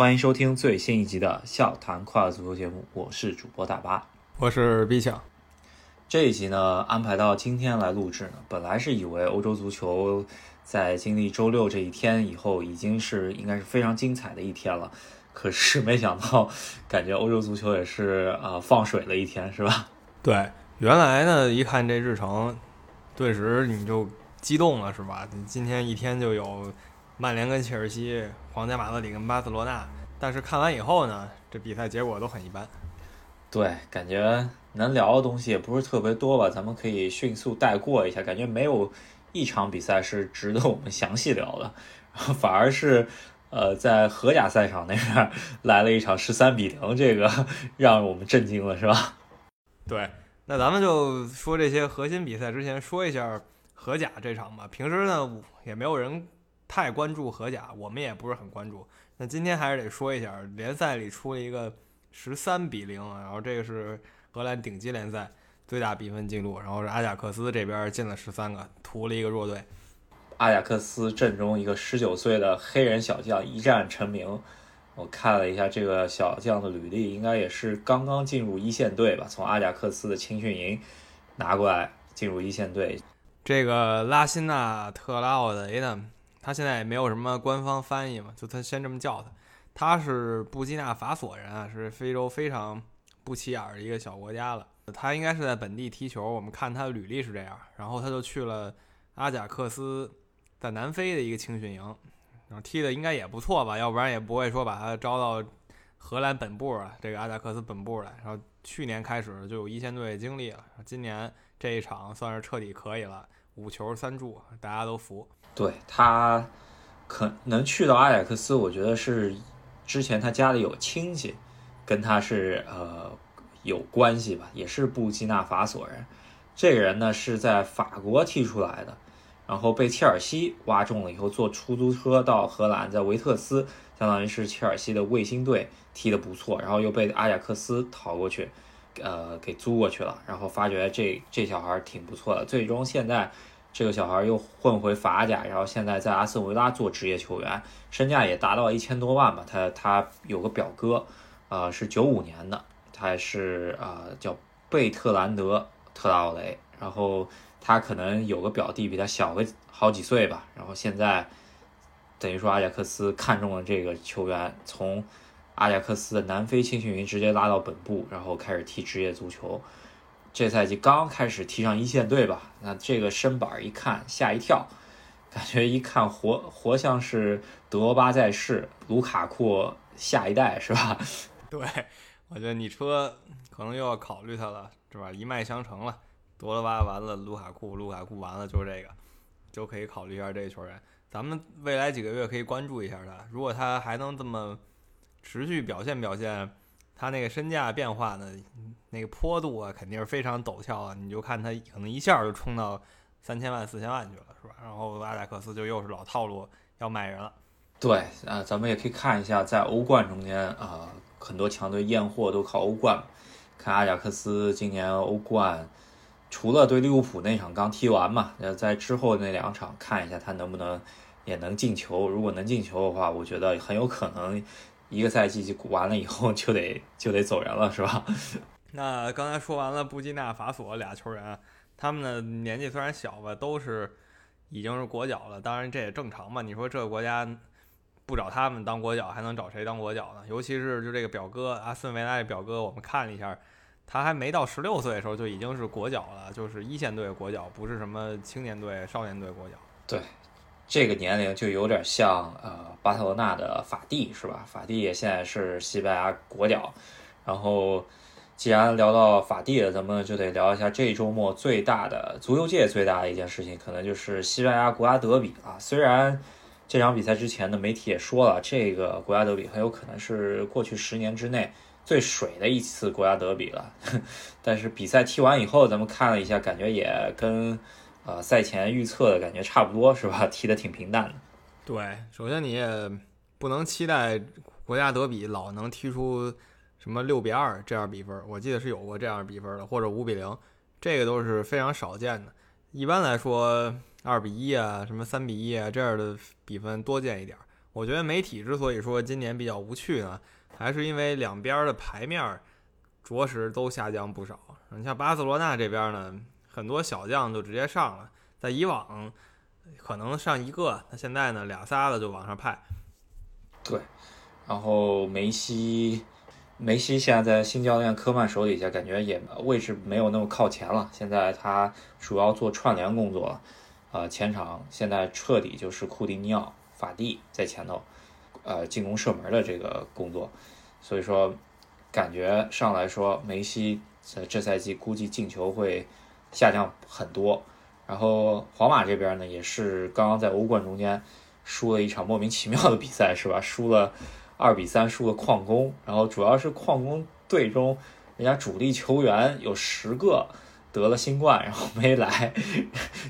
欢迎收听最新一集的笑谈快乐足球节目，我是主播大巴，我是 B 强。这一集呢安排到今天来录制呢，本来是以为欧洲足球在经历周六这一天以后，已经是应该是非常精彩的一天了，可是没想到，感觉欧洲足球也是啊放水了一天，是吧？对，原来呢一看这日程，顿时你就激动了，是吧？你今天一天就有曼联跟切尔西，皇家马德里跟巴塞罗那，但是看完以后呢，这比赛结果都很一般。对，感觉能聊的东西也不是特别多吧，咱们可以迅速带过一下。感觉没有一场比赛是值得我们详细聊的，反而是呃，在荷甲赛场那边来了一场十三比零，这个让我们震惊了，是吧？对，那咱们就说这些核心比赛之前说一下荷甲这场吧。平时呢也没有人太关注荷甲，我们也不是很关注。那今天还是得说一下，联赛里出了一个。十三比零，然后这个是荷兰顶级联赛最大比分记录，然后是阿贾克斯这边进了十三个，屠了一个弱队。阿贾克斯阵中一个十九岁的黑人小将一战成名，我看了一下这个小将的履历，应该也是刚刚进入一线队吧，从阿贾克斯的青训营拿过来进入一线队。这个拉辛纳特拉奥雷呢，他现在也没有什么官方翻译嘛，就他先这么叫他。他是布基纳法索人啊，是非洲非常不起眼的一个小国家了。他应该是在本地踢球，我们看他的履历是这样。然后他就去了阿贾克斯，在南非的一个青训营，然后踢的应该也不错吧，要不然也不会说把他招到荷兰本部啊，这个阿贾克斯本部来。然后去年开始就有一线队经历了，今年这一场算是彻底可以了，五球三助，大家都服。对他可能去到阿贾克斯，我觉得是。之前他家里有亲戚，跟他是呃有关系吧，也是布基纳法索人。这个人呢是在法国踢出来的，然后被切尔西挖中了以后，坐出租车到荷兰，在维特斯，相当于是切尔西的卫星队踢得不错，然后又被阿贾克斯逃过去，呃给租过去了，然后发觉这这小孩挺不错的，最终现在。这个小孩又混回法甲，然后现在在阿斯维拉做职业球员，身价也达到一千多万吧。他他有个表哥，呃，是九五年的，他是啊叫贝特兰德特拉奥雷，然后他可能有个表弟比他小个好几岁吧。然后现在等于说阿贾克斯看中了这个球员，从阿贾克斯的南非青训营直接拉到本部，然后开始踢职业足球。这赛季刚开始踢上一线队吧，那这个身板一看吓一跳，感觉一看活活像是德罗巴在世，卢卡库下一代是吧？对，我觉得你车可能又要考虑他了，是吧？一脉相承了，德罗巴完了，卢卡库，卢卡库完了，就是这个，就可以考虑一下这个球员。咱们未来几个月可以关注一下他，如果他还能这么持续表现表现。他那个身价变化呢，那个坡度啊，肯定是非常陡峭啊！你就看他可能一下就冲到三千万、四千万去了，是吧？然后阿贾克斯就又是老套路，要卖人了。对，啊，咱们也可以看一下，在欧冠中间啊，很多强队验货都靠欧冠。看阿贾克斯今年欧冠，除了对利物浦那场刚踢完嘛，呃，在之后那两场看一下他能不能也能进球。如果能进球的话，我觉得很有可能。一个赛季就完了以后就得就得走人了，是吧？那刚才说完了布基纳法索俩球员，他们的年纪虽然小吧，都是已经是国脚了。当然这也正常嘛。你说这个国家不找他们当国脚，还能找谁当国脚呢？尤其是就这个表哥阿斯维拉的表哥，我们看了一下，他还没到十六岁的时候就已经是国脚了，就是一线队国脚，不是什么青年队、少年队国脚。对。这个年龄就有点像呃巴塞罗那的法蒂是吧？法蒂也现在是西班牙国脚。然后既然聊到法蒂了，咱们就得聊一下这周末最大的足球界最大的一件事情，可能就是西班牙国家德比啊。虽然这场比赛之前的媒体也说了，这个国家德比很有可能是过去十年之内最水的一次国家德比了，但是比赛踢完以后，咱们看了一下，感觉也跟。呃，赛前预测的感觉差不多是吧？踢得挺平淡的。对，首先你也不能期待国家德比老能踢出什么六比二这样比分，我记得是有过这样比分的，或者五比零，这个都是非常少见的。一般来说，二比一啊，什么三比一啊这样的比分多见一点。我我觉得媒体之所以说今年比较无趣呢，还是因为两边的牌面着实都下降不少。你像巴塞罗那这边呢，很多小将就直接上了，在以往可能上一个，那现在呢俩仨的就往上派。对，然后梅西，梅西现在在新教练科曼手底下，感觉也位置没有那么靠前了。现在他主要做串联工作了，呃，前场现在彻底就是库蒂尼奥、法蒂在前头，呃，进攻射门的这个工作。所以说，感觉上来说，梅西这这赛季估计进球会下降很多。然后皇马这边呢，也是刚刚在欧冠中间。输了一场莫名其妙的比赛是吧？输了二比三，输了矿工。然后主要是矿工队中，人家主力球员有十个得了新冠，然后没来。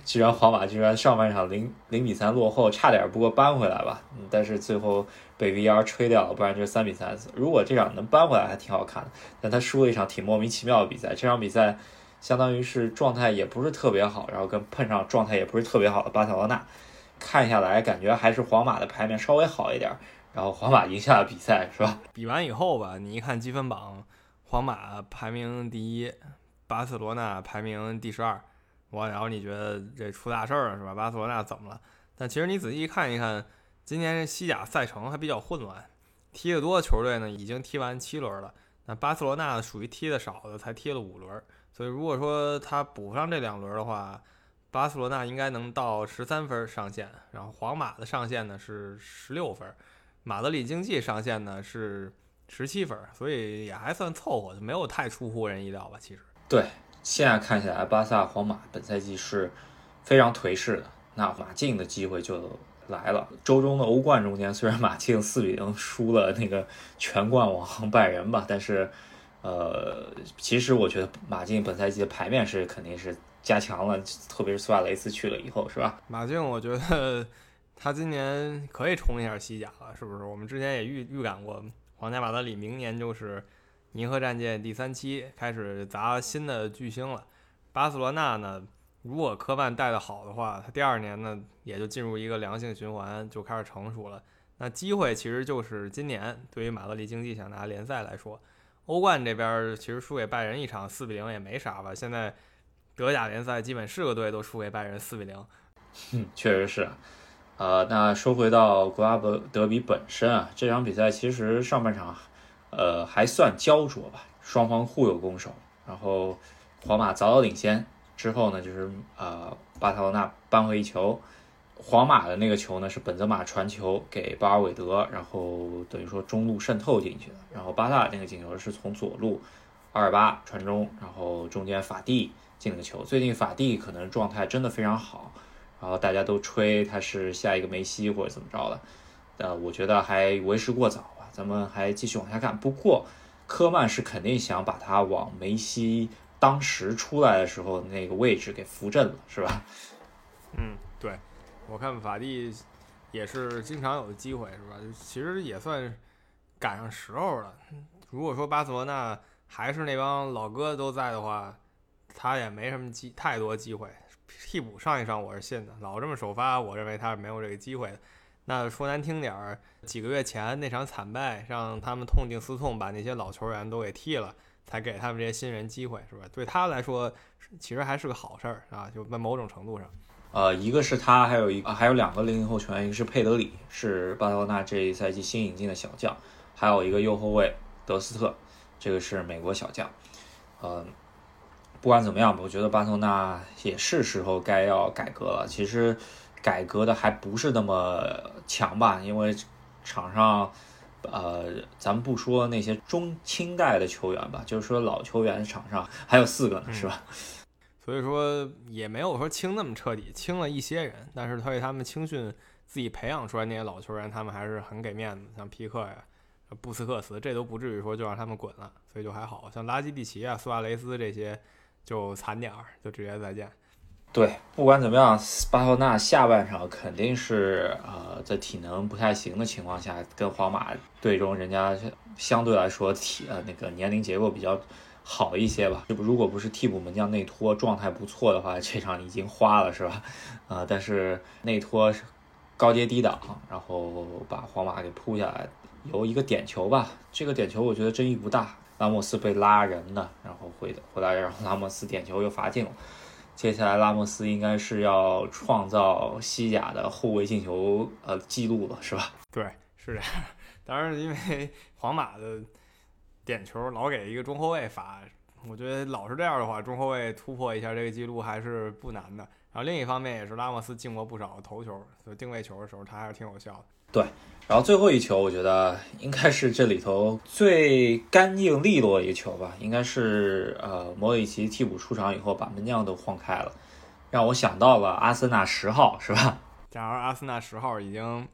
居然皇马居然上半场零零比三落后，差点不过扳回来吧？但是最后被 VR 吹掉了，不然就是三比三。如果这场能扳回来，还挺好看的。但他输了一场挺莫名其妙的比赛。这场比赛相当于是状态也不是特别好，然后跟碰上状态也不是特别好的巴塞罗那。看下来，感觉还是皇马的牌面稍微好一点，然后皇马赢下了比赛，是吧？比完以后吧，你一看积分榜，皇马排名第一，巴塞罗那排名第十二，我然后你觉得这出大事儿了，是吧？巴塞罗那怎么了？但其实你仔细看一看，今年西甲赛程还比较混乱，踢得多的球队呢已经踢完七轮了，那巴塞罗那属于踢的少的，才踢了五轮，所以如果说他补上这两轮的话。巴塞罗那应该能到十三分上限，然后皇马的上限呢是十六分，马德里竞技上限呢是十七分，所以也还算凑合，就没有太出乎人意料吧。其实，对，现在看起来巴萨、皇马本赛季是非常颓势的，那马竞的机会就来了。周中的欧冠中间，虽然马竞四比零输了那个全冠王拜仁吧，但是，呃，其实我觉得马竞本赛季的牌面是肯定是。加强了，特别是苏亚雷斯去了以后，是吧？马竞，我觉得 他今年可以冲一下西甲了，是不是？我们之前也预预感过，皇家马德里明年就是银河战舰第三期开始砸新的巨星了。巴塞罗那呢，如果科曼带的好的话，他第二年呢也就进入一个良性循环，就开始成熟了。那机会其实就是今年，对于马德里竞技想拿联赛来说，欧冠这边其实输给拜仁一场四比零也没啥吧，现在。德甲联赛基本是个队都输给拜仁四比零，嗯，确实是。呃，那说回到国家德比本身啊，这场比赛其实上半场，呃，还算焦灼吧，双方互有攻守。然后皇马早早领先，之后呢，就是呃，巴塞罗那扳回一球。皇马的那个球呢，是本泽马传球给巴尔韦德，然后等于说中路渗透进去的。然后巴萨那个进球是从左路阿尔巴传中，然后中间法蒂。进了个球，最近法蒂可能状态真的非常好，然后大家都吹他是下一个梅西或者怎么着的，呃，我觉得还为时过早吧，咱们还继续往下看。不过科曼是肯定想把他往梅西当时出来的时候那个位置给扶正了，是吧？嗯，对，我看法蒂也是经常有机会，是吧？其实也算赶上时候了。如果说巴塞罗那还是那帮老哥都在的话。他也没什么机太多机会，替补上一上我是信的，老这么首发，我认为他是没有这个机会的。那说难听点儿，几个月前那场惨败，让他们痛定思痛，把那些老球员都给替了，才给他们这些新人机会，是吧？对他来说，其实还是个好事儿啊，就在某种程度上。呃，一个是他，还有一个还有两个零零后球员，一个是佩德里，是巴塞罗那这一赛季新引进的小将，还有一个右后卫德斯特，这个是美国小将，呃。不管怎么样吧，我觉得巴塞罗那也是时候该要改革了。其实改革的还不是那么强吧，因为场上，呃，咱们不说那些中青代的球员吧，就是说老球员场上还有四个呢，是吧？所以说也没有说清那么彻底，清了一些人，但是他为他们青训自己培养出来那些老球员，他们还是很给面子，像皮克呀、布斯克茨，这都不至于说就让他们滚了，所以就还好像拉基蒂奇啊、苏亚雷斯这些。就惨点儿，就直接再见。对，不管怎么样，巴塞纳下半场肯定是呃，在体能不太行的情况下，跟皇马队中人家相对来说体呃那个年龄结构比较好一些吧。就如果不是替补门将内托状态不错的话，这场已经花了是吧？呃，但是内托是高接低挡，然后把皇马给扑下来，有一个点球吧。这个点球我觉得争议不大，拉莫斯被拉人的，然后回回来，然后拉莫斯点球又罚进了。接下来拉莫斯应该是要创造西甲的后卫进球呃记录了，是吧？对，是这样。当然，因为皇马的点球老给一个中后卫罚，我觉得老是这样的话，中后卫突破一下这个记录还是不难的。然后另一方面也是拉莫斯进过不少头球，就定位球的时候他还是挺有效的。对，然后最后一球我觉得应该是这里头最干净利落的一球吧，应该是呃莫里奇替补出场以后把门将都晃开了，让我想到了阿森纳十号，是吧？假如阿森纳十号已经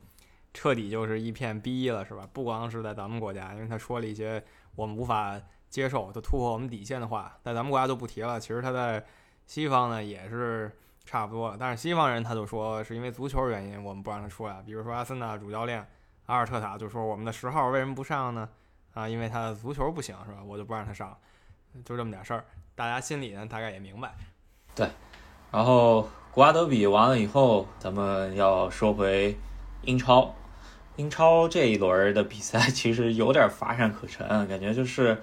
彻底就是一片逼了，是吧？不光是在咱们国家，因为他说了一些我们无法接受、他突破我们底线的话，在咱们国家就不提了。其实他在西方呢也是。差不多，但是西方人他就说是因为足球原因，我们不让他出来。比如说阿森纳主教练阿尔特塔就说我们的十号为什么不上呢？啊，因为他的足球不行，是吧？我就不让他上，就这么点事儿。大家心里呢大概也明白。对，然后国家德比完了以后，咱们要说回英超。英超这一轮的比赛 其实有点乏善可陈，感觉就是。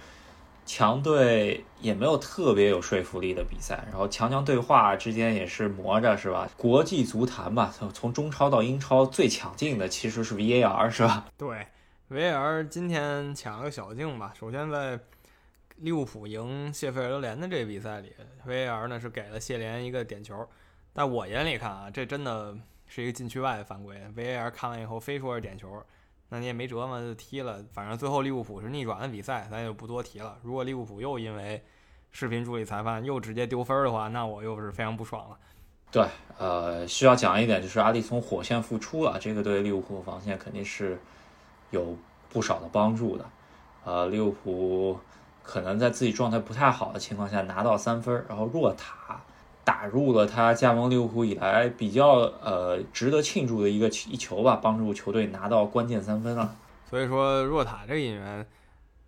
强队也没有特别有说服力的比赛，然后强强对话之间也是磨着，是吧？国际足坛吧，从中超到英超最抢镜的其实是 VAR，是吧？对，VAR 今天抢了个小镜吧。首先在利物浦赢谢菲尔德联的这比赛里，VAR 呢是给了谢联一个点球，在我眼里看啊，这真的是一个禁区外的犯规。VAR 看完以后非说是点球。那你也没辙嘛，就踢了。反正最后利物浦是逆转的比赛，咱就不多提了。如果利物浦又因为视频助理裁判又直接丢分的话，那我又是非常不爽了。对，呃，需要讲一点就是阿里从火线复出了，这个对利物浦防线肯定是有不少的帮助的。呃，利物浦可能在自己状态不太好的情况下拿到三分，然后若塔。打入了他加盟利物浦以来比较呃值得庆祝的一个一球吧，帮助球队拿到关键三分了。所以说，若塔这个引援，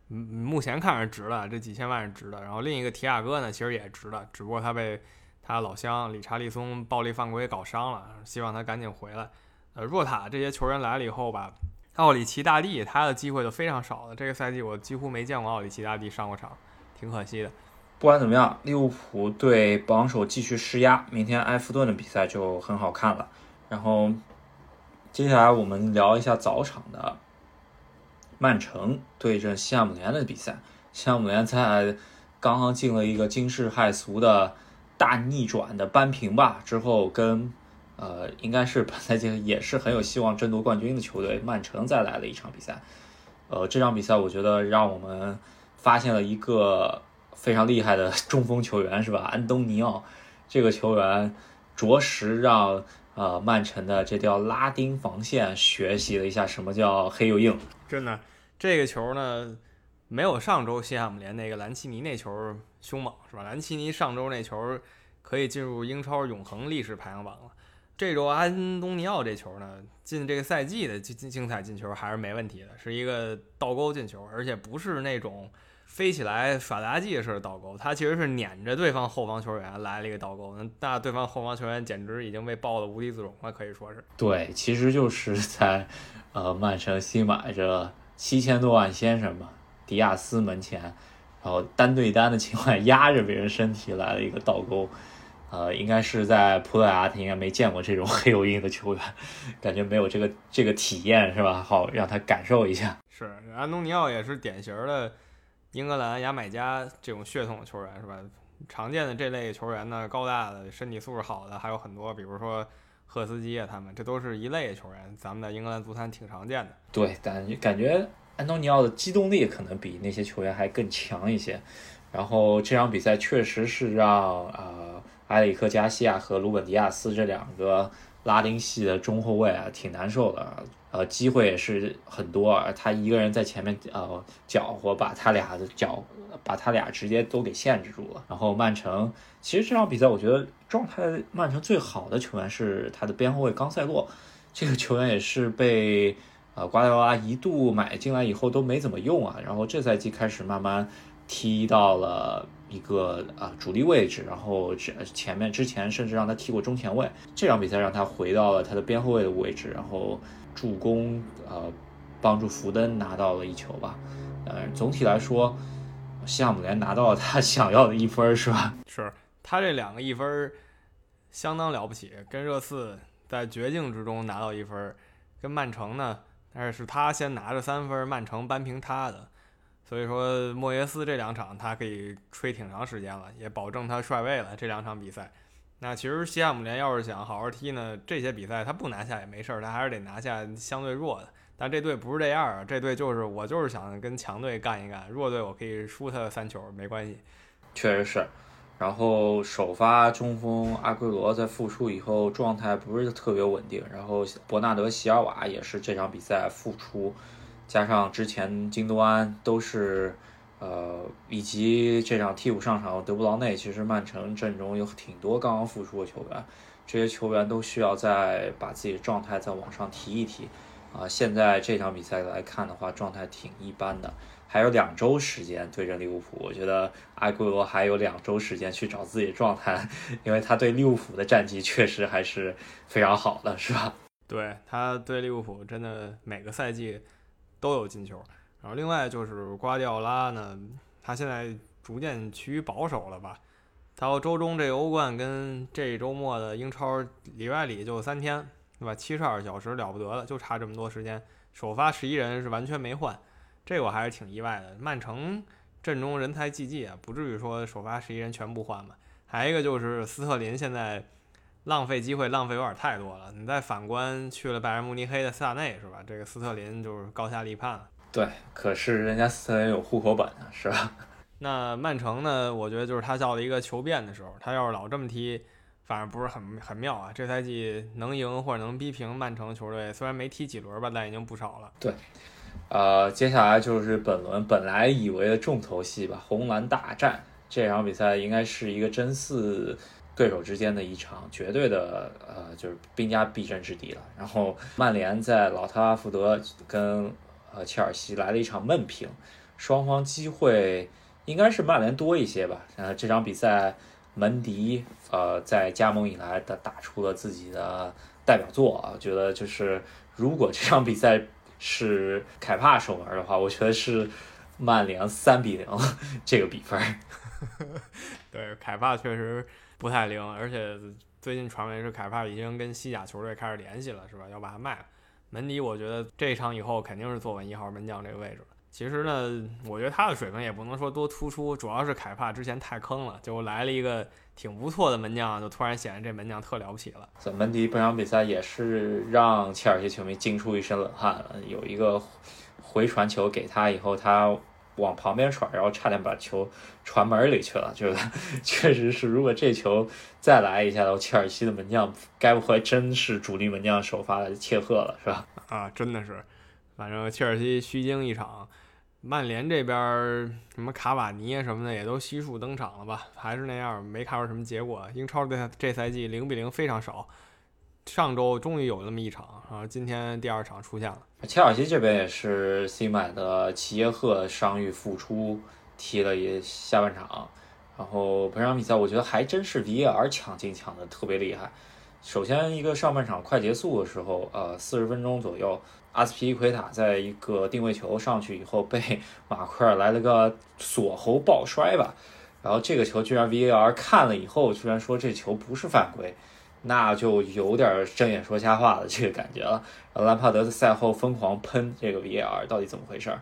嗯，目前看是值了，这几千万是值的。然后另一个提亚戈呢，其实也值的，只不过他被他老乡理查利松暴力犯规搞伤了，希望他赶紧回来。呃，若塔这些球员来了以后吧，奥里奇大帝他的机会就非常少了。这个赛季我几乎没见过奥里奇大帝上过场，挺可惜的。不管怎么样，利物浦对榜首继续施压。明天埃弗顿的比赛就很好看了。然后接下来我们聊一下早场的曼城对阵西汉姆联的比赛。西汉姆联在刚刚进了一个惊世骇俗的大逆转的扳平吧之后，跟呃应该是本赛季也是很有希望争夺冠军的球队曼城再来了一场比赛。呃，这场比赛我觉得让我们发现了一个。非常厉害的 中锋球员是吧？安东尼奥这个球员着实让呃曼城的这条拉丁防线学习了一下什么叫黑又硬。真的，这个球呢没有上周西汉姆联那个兰奇尼那球凶猛是吧？兰奇尼上周那球可以进入英超永恒历史排行榜了。这周安东尼奥这球呢进这个赛季的精精彩进球还是没问题的，是一个倒钩进球，而且不是那种。飞起来耍杂技似的倒钩，他其实是撵着对方后防球员来了一个倒钩，那那对方后防球员简直已经被爆得无地自容了，可以说是。对，其实就是在，呃，曼城新买着七千多万先生嘛，迪亚斯门前，然后单对单的情况下压着别人身体来了一个倒钩，呃，应该是在葡萄牙他应该没见过这种 黑油印的球员，感觉没有这个这个体验是吧？好，让他感受一下。是，安东尼奥也是典型的。英格兰牙买加这种血统球员是吧？常见的这类球员呢，高大的、身体素质好的还有很多，比如说赫斯基啊，他们这都是一类球员，咱们在英格兰足坛挺常见的。对，但感觉安东尼奥的机动力可能比那些球员还更强一些。然后这场比赛确实是让呃埃里克加西亚和鲁本迪亚斯这两个拉丁系的中后卫啊挺难受的。呃，机会也是很多，他一个人在前面呃搅和，把他俩的搅，把他俩直接都给限制住了。然后曼城，其实这场比赛我觉得状态曼城最好的球员是他的边后卫冈塞洛，这个球员也是被呃瓜迪奥拉一度买进来以后都没怎么用啊，然后这赛季开始慢慢踢到了一个啊主力位置，然后这前面之前甚至让他踢过中前卫。这场比赛让他回到了他的边后卫的位置，然后助攻呃帮助福登拿到了一球吧。呃，总体来说，西汉姆联拿到了他想要的一分，是吧？是他这两个一分相当了不起，跟热刺在绝境之中拿到一分，跟曼城呢，但是是他先拿着三分，曼城扳平他的。所以说，莫耶斯这两场他可以吹挺长时间了，也保证他帅位了。这两场比赛，那其实西汉姆联要是想好好踢呢，这些比赛他不拿下也没事儿，他还是得拿下相对弱的。但这队不是这样啊，这队就是我就是想跟强队干一干，弱队我可以输他三球没关系。确实是。然后首发中锋阿圭罗在复出以后状态不是特别稳定，然后伯纳德席尔瓦也是这场比赛复出。加上之前京多安都是，呃，以及这场替补上场德布劳内，其实曼城阵中有挺多刚刚复出的球员，这些球员都需要再把自己的状态再往上提一提。啊，现在这场比赛来看的话，状态挺一般的，还有两周时间对阵利物浦，我觉得阿圭罗还有两周时间去找自己的状态，因为他对利物浦的战绩确实还是非常好的，是吧？对他对利物浦真的每个赛季。都有进球，然后另外就是瓜迪奥拉呢，他现在逐渐趋于保守了吧？到周中这欧冠跟这周末的英超里外里就三天，对吧？七十二小时了不得了，就差这么多时间。首发十一人是完全没换，这我还是挺意外的。曼城阵中人才济济啊，不至于说首发十一人全部换吧？还一个就是斯特林现在。浪费机会，浪费有点太多了。你再反观去了拜仁慕尼黑的萨内，是吧？这个斯特林就是高下立判了。对，可是人家斯特林有户口本啊，是吧？那曼城呢？我觉得就是他到了一个求变的时候。他要是老这么踢，反正不是很很妙啊。这赛季能赢或者能逼平曼城球队，虽然没踢几轮吧，但已经不少了。对，呃，接下来就是本轮本来以为的重头戏吧，红蓝大战。这场比赛应该是一个真四。对手之间的一场绝对的呃，就是兵家必争之地了。然后曼联在老特拉福德跟呃切尔西来了一场闷平，双方机会应该是曼联多一些吧。呃，这场比赛门迪呃在加盟以来的打出了自己的代表作啊，觉得就是如果这场比赛是凯帕守门的话，我觉得是曼联三比零这个比分。对，凯帕确实。不太灵，而且最近传闻是凯帕已经跟西甲球队开始联系了，是吧？要把他卖了。门迪，我觉得这场以后肯定是坐稳一号门将这个位置。其实呢，我觉得他的水平也不能说多突出，主要是凯帕之前太坑了，就来了一个挺不错的门将，就突然显得这门将特了不起了。这门迪本场比赛也是让切尔西球迷惊出一身冷汗了，有一个回传球给他以后，他。往旁边传，然后差点把球传门里去了，就是 确实是，如果这球再来一下，的话，切尔西的门将该不会真是主力门将首发的切赫了，是吧？啊，真的是，反正切尔西虚惊一场，曼联这边什么卡瓦尼什么的也都悉数登场了吧？还是那样，没看出什么结果。英超这这赛季零比零非常少。上周终于有那么一场，然后今天第二场出现了。切尔西这边也是新买的齐耶赫伤愈复出，踢了一下半场。然后本场比赛我觉得还真是 VAR 抢进抢的特别厉害。首先一个上半场快结束的时候，呃，四十分钟左右，阿斯皮利奎塔在一个定位球上去以后被马奎尔来了个锁喉抱摔吧，然后这个球居然 VAR 看了以后居然说这球不是犯规。那就有点睁眼说瞎话的这个感觉了。然后兰帕德赛后疯狂喷这个 V R 到底怎么回事儿？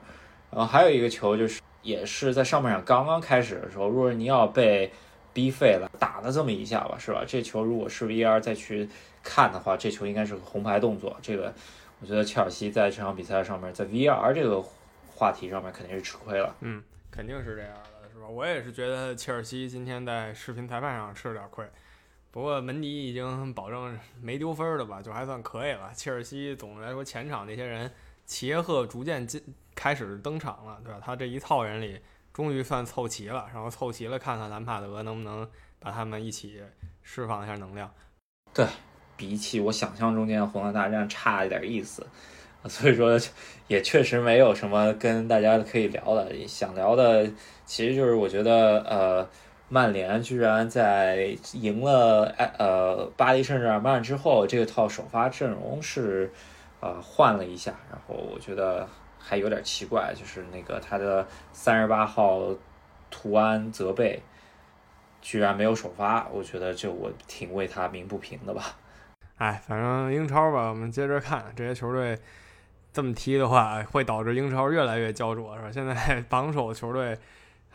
然后还有一个球就是，也是在上半场刚刚开始的时候，若尔尼奥被逼废了，打了这么一下吧，是吧？这球如果是 V R 再去看的话，这球应该是个红牌动作。这个我觉得切尔西在这场比赛上面，在 V R 这个话题上面肯定是吃亏了。嗯，肯定是这样的，是吧？我也是觉得切尔西今天在视频裁判上吃了点亏。不过门迪已经保证没丢分儿了吧，就还算可以了。切尔西总的来说前场那些人，齐耶赫逐渐进开始登场了，对吧？他这一套人里终于算凑齐了，然后凑齐了，看看兰帕德能不能把他们一起释放一下能量。对比起我想象中间的红蓝大战差一点意思，所以说也确实没有什么跟大家可以聊的。想聊的其实就是我觉得呃，曼联居然在赢了呃巴黎圣日耳曼之后，这套首发阵容是呃换了一下，然后我觉得还有点奇怪，就是那个他的三十八号图安泽贝居然没有首发，我觉得这我挺为他鸣不平的吧。哎，反正英超吧，我们接着看这些球队这么踢的话，会导致英超越来越焦灼，是吧？现在 榜首球队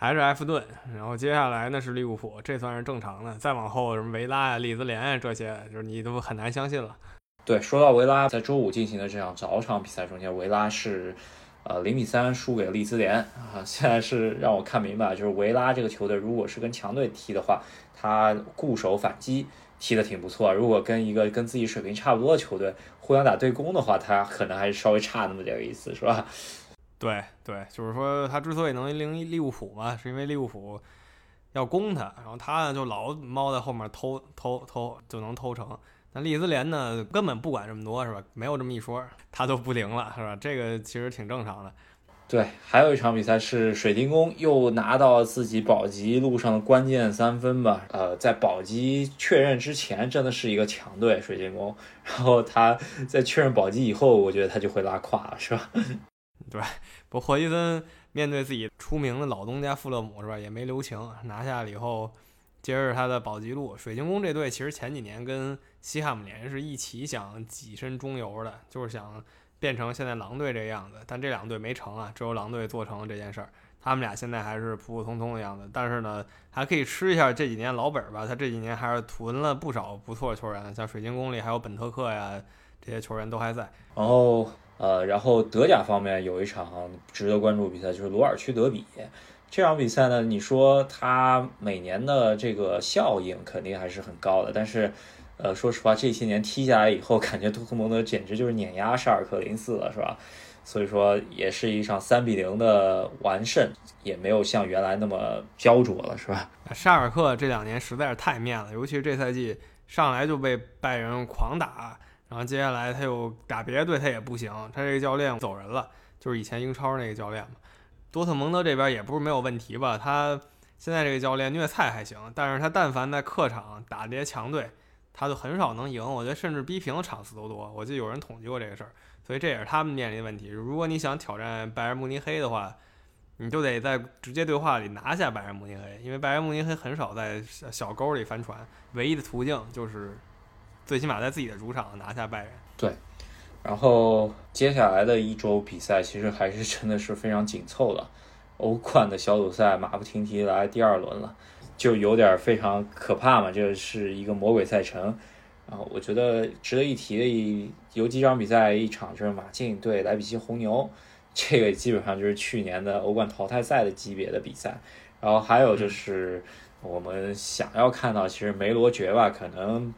还是埃弗顿，然后接下来呢是利物浦，这算是正常的。再往后什么维拉呀、利兹联呀这些，就是你都很难相信了。对，说到维拉，在周五进行的这场早场比赛中间，维拉是呃零比三输给利兹联啊。现在是让我看明白，就是维拉这个球队如果是跟强队踢的话，他固守反击。踢得挺不错，如果跟一个跟自己水平差不多的球队互相打对攻的话，他可能还是稍微差那么点意思，是吧？对对，就是说他之所以能赢利物浦嘛，是因为利物浦要攻他，然后他呢就老猫在后面偷偷偷就能偷成。那利兹联呢根本不管这么多，是吧？没有这么一说，他都不灵了，是吧？这个其实挺正常的。对，还有一场比赛是水晶宫又拿到自己保级路上的关键三分吧。呃，在保级确认之前，真的是一个强队水晶宫。然后他在确认保级以后，我觉得他就会拉胯了，是吧？对，不，霍伊森面对自己出名的老东家富勒姆，是吧？也没留情，拿下了以后，接着他的保级路。水晶宫这队其实前几年跟西汉姆联是一起想跻身中游的，就是想。变成现在狼队这样子，但这两队没成啊，只有狼队做成了这件事儿。他们俩现在还是普普通通的样子，但是呢，还可以吃一下这几年老本吧。他这几年还是囤了不少不错的球员，像水晶宫里还有本特克呀，这些球员都还在。然后呃，然后德甲方面有一场值得关注比赛，就是鲁尔区德比。这场比赛呢，你说它每年的这个效应肯定还是很高的，但是。呃，说实话，这些年踢下来以后，感觉多特蒙德简直就是碾压沙尔克零四了，是吧？所以说，也是一场三比零的完胜，也没有像原来那么焦灼了，是吧？沙尔克这两年实在是太面了，尤其是这赛季上来就被拜仁狂打，然后接下来他又打别的队，他也不行，他这个教练走人了，就是以前英超那个教练嘛。多特蒙德这边也不是没有问题吧？他现在这个教练虐菜还行，但是他但凡在客场打这些强队。他就很少能赢，我觉得甚至逼平的场次都多。我记得有人统计过这个事儿，所以这也是他们面临的问题。如果你想挑战拜仁慕尼黑的话，你就得在直接对话里拿下拜仁慕尼黑，因为拜仁慕尼黑很少在小沟里翻船，唯一的途径就是最起码在自己的主场拿下拜仁。对，然后接下来的一周比赛其实还是真的是非常紧凑的，欧冠的小组赛马不停蹄来第二轮了。就有点非常可怕嘛，这是一个魔鬼赛程。然后我觉得值得一提的一有几场比赛，一场就是马竞对莱比锡红牛，这个基本上就是去年的欧冠淘汰赛的级别的比赛。然后还有就是我们想要看到，其实梅罗绝吧，可能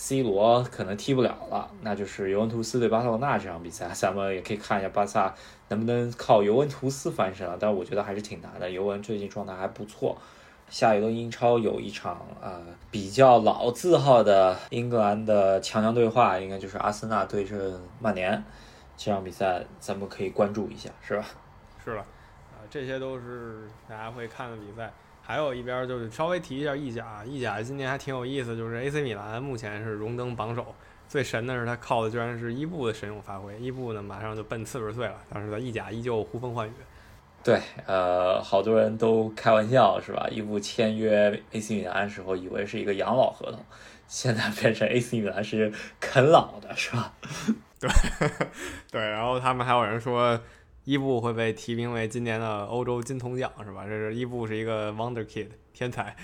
C 罗可能踢不了了，那就是尤文图斯对巴塞罗那这场比赛，咱们也可以看一下巴萨能不能靠尤文图斯翻身啊。但是我觉得还是挺难的，尤文最近状态还不错。下一轮英超有一场啊比较老字号的英格兰的强强对话，应该就是阿森纳对阵曼联这场比赛，咱们可以关注一下，是吧？是了，啊，这些都是大家会看的比赛。还有一边就是稍微提一下意甲，意甲今年还挺有意思，就是 AC 米兰目前是荣登榜首，最神的是他靠的居然是伊布的神勇发挥，伊布呢马上就奔四十岁了，但是在意甲依旧呼风唤雨。对，呃，好多人都开玩笑是吧？伊布签约 AC 米兰的时候以为是一个养老合同，现在变成 AC 米兰是啃老的，是吧？对，对，然后他们还有人说伊布会被提名为今年的欧洲金童奖，是吧？这是伊布是一个 Wonder Kid 天才，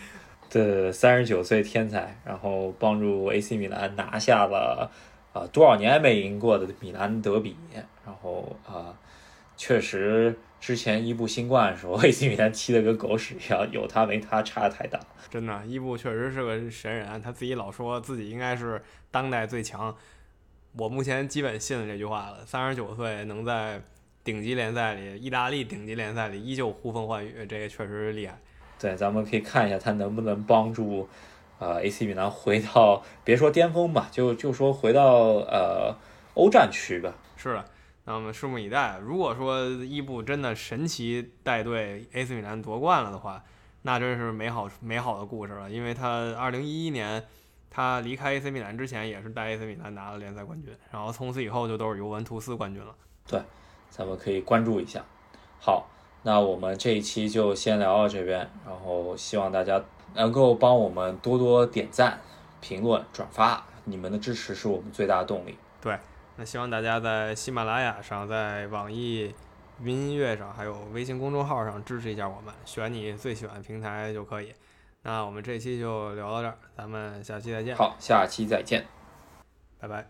对，三十九岁天才，然后帮助 AC 米兰拿下了啊多少年没赢过的米兰德比，然后啊，确实。之前伊布新冠的时候，AC 米兰踢得跟狗屎一样，有他没他差的太大。真的，伊布确实是个神人，他自己老说自己应该是当代最强。我目前基本信了这句话了。三十九岁能在顶级联赛里，意大利顶级联赛里依旧呼风唤雨，这个确实是厉害。对，咱们可以看一下他能不能帮助呃 AC 米兰回到别说巅峰吧，就就说回到呃欧战区吧。是的。那我们拭目以待。如果说伊布真的神奇带队 AC 米兰夺冠了的话，那真是美好美好的故事了。因为他二零一一年他离开 AC 米兰之前，也是带 AC 米兰拿了联赛冠军，然后从此以后就都是尤文图斯冠军了。对，咱们可以关注一下。好，那我们这一期就先聊到这边，然后希望大家能够帮我们多多点赞、评论、转发，你们的支持是我们最大的动力。对。那希望大家在喜马拉雅上、在网易云音乐上，还有微信公众号上支持一下我们，选你最喜欢的平台就可以。那我们这期就聊到这儿，咱们下期再见。好，下期再见，拜拜。